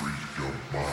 Freedom. your mind.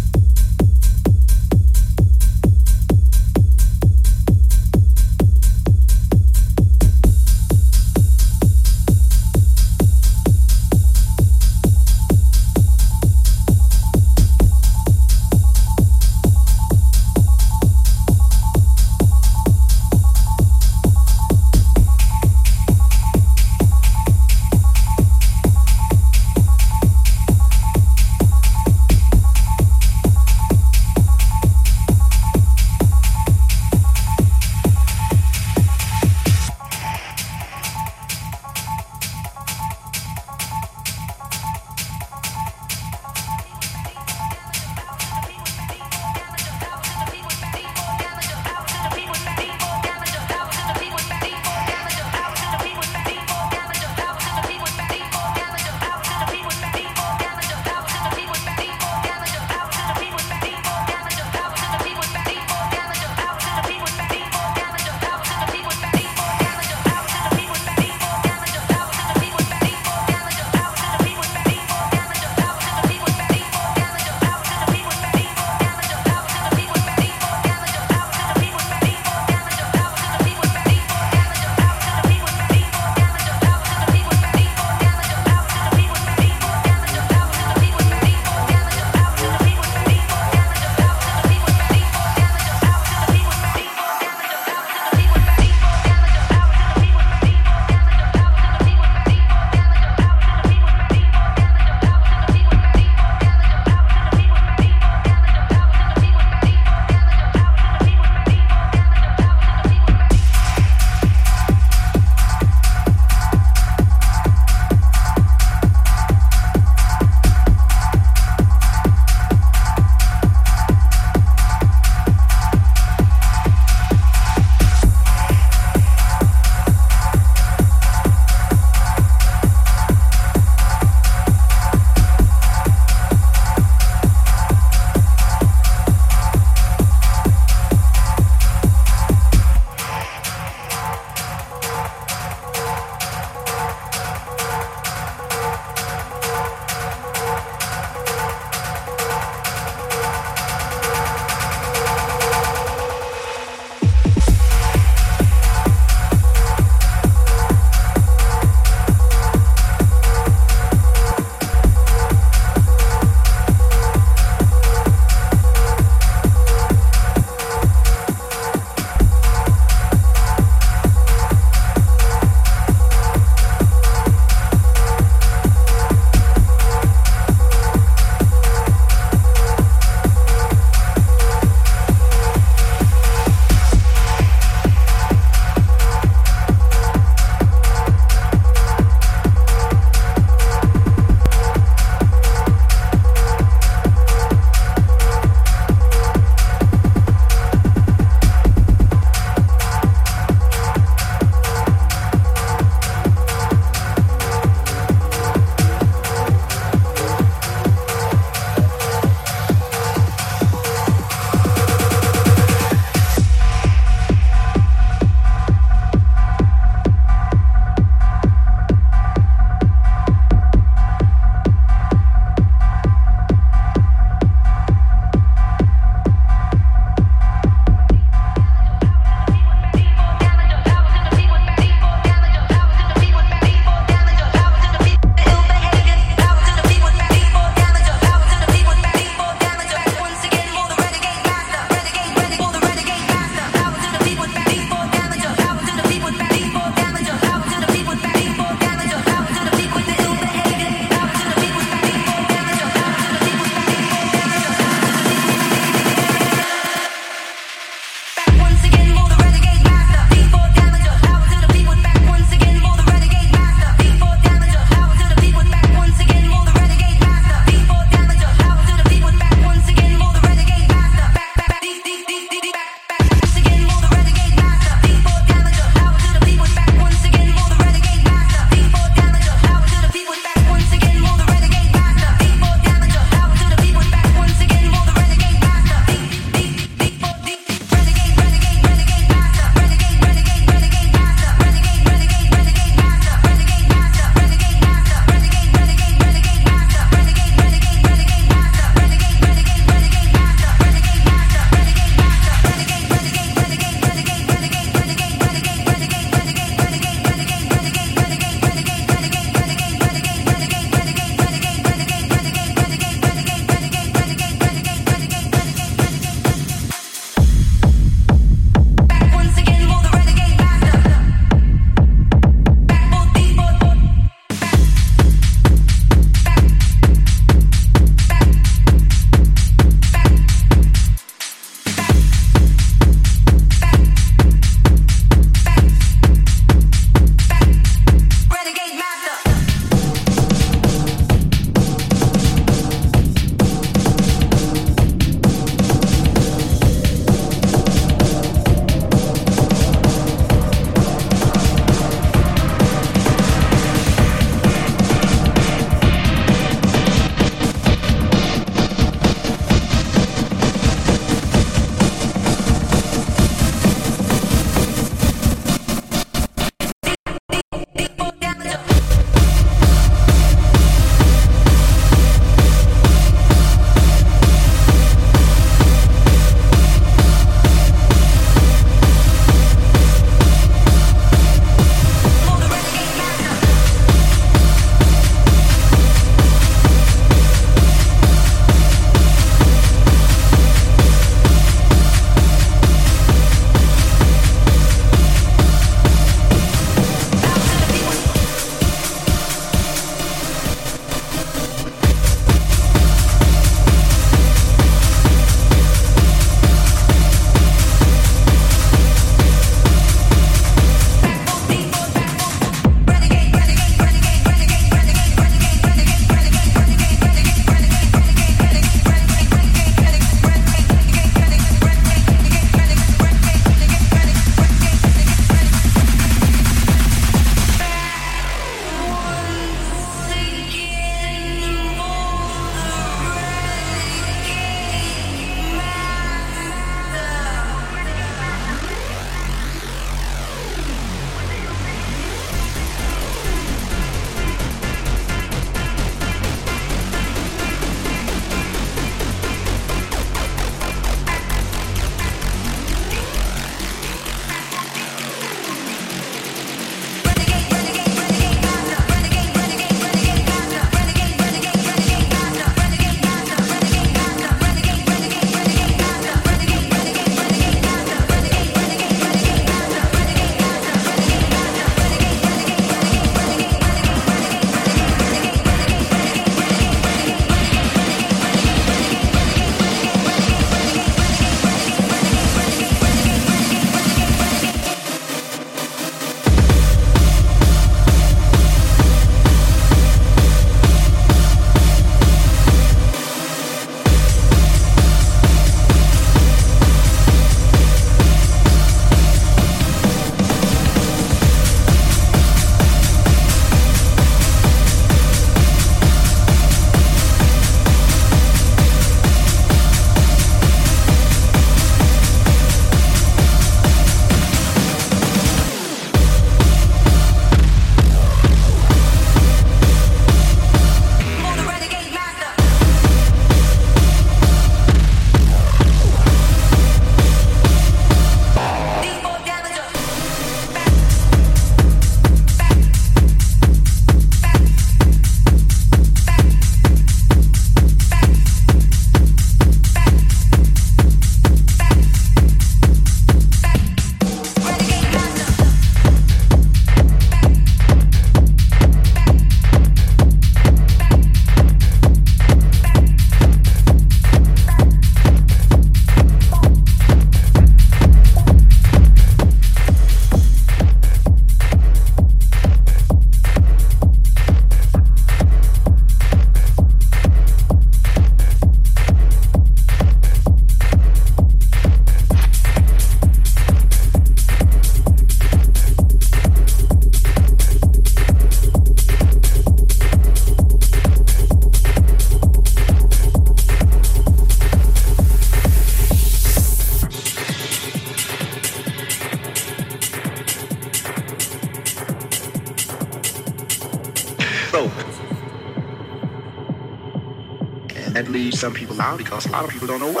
Because a lot of people don't know what